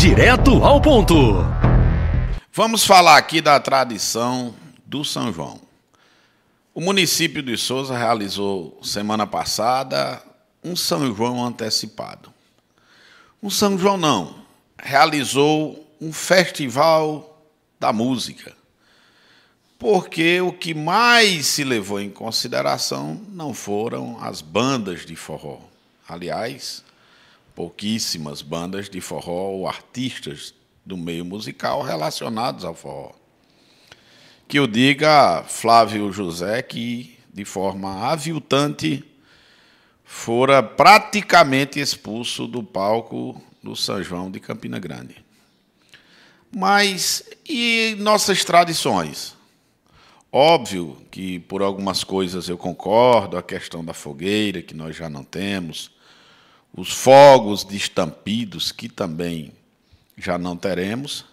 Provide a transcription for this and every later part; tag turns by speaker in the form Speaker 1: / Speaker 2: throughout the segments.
Speaker 1: Direto ao ponto.
Speaker 2: Vamos falar aqui da tradição do São João. O município de Souza realizou semana passada um São João antecipado. Um São João não, realizou um festival da música. Porque o que mais se levou em consideração não foram as bandas de forró. Aliás, pouquíssimas bandas de forró ou artistas do meio musical relacionados ao forró. Que eu diga Flávio José que, de forma aviltante, fora praticamente expulso do palco do São João de Campina Grande. Mas e nossas tradições? Óbvio que por algumas coisas eu concordo, a questão da fogueira, que nós já não temos, os fogos de estampidos, que também já não teremos.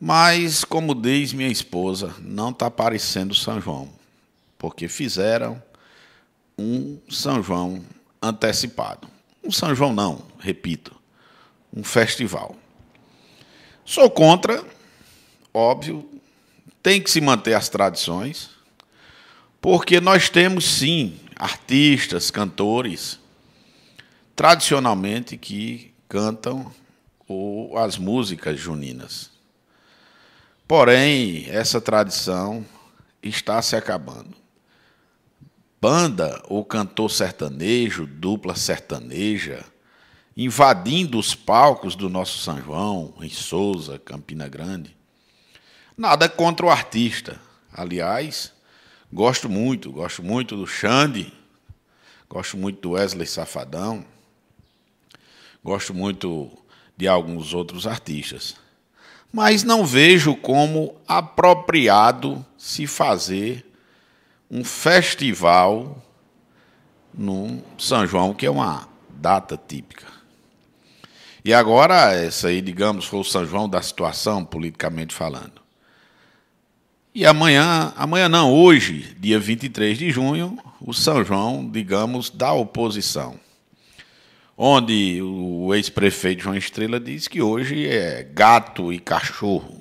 Speaker 2: Mas, como diz minha esposa, não está parecendo São João, porque fizeram um São João antecipado. Um São João, não, repito, um festival. Sou contra, óbvio, tem que se manter as tradições, porque nós temos sim artistas, cantores tradicionalmente que cantam as músicas juninas. Porém, essa tradição está se acabando. Banda ou cantor sertanejo, dupla sertaneja, invadindo os palcos do nosso São João, em Souza, Campina Grande. Nada contra o artista. Aliás, gosto muito, gosto muito do Xande, gosto muito do Wesley Safadão. Gosto muito de alguns outros artistas. Mas não vejo como apropriado se fazer um festival no São João, que é uma data típica. E agora, essa aí, digamos, foi o São João da situação, politicamente falando. E amanhã, amanhã não, hoje, dia 23 de junho, o São João, digamos, da oposição onde o ex-prefeito João Estrela diz que hoje é gato e cachorro.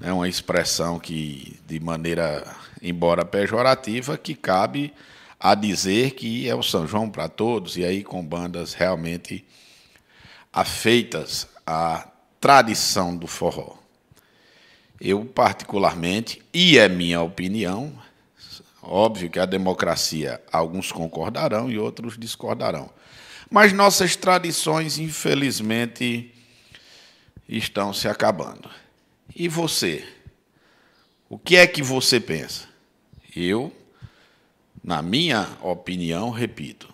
Speaker 2: É uma expressão que, de maneira, embora pejorativa, que cabe a dizer que é o São João para todos, e aí com bandas realmente afeitas à tradição do forró. Eu, particularmente, e é minha opinião, óbvio que a democracia, alguns concordarão e outros discordarão. Mas nossas tradições, infelizmente, estão se acabando. E você? O que é que você pensa? Eu, na minha opinião, repito,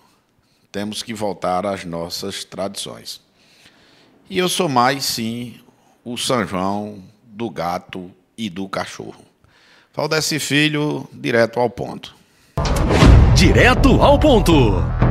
Speaker 2: temos que voltar às nossas tradições. E eu sou mais, sim, o São João do gato e do cachorro. Valdeci Filho, direto ao ponto.
Speaker 1: Direto ao ponto.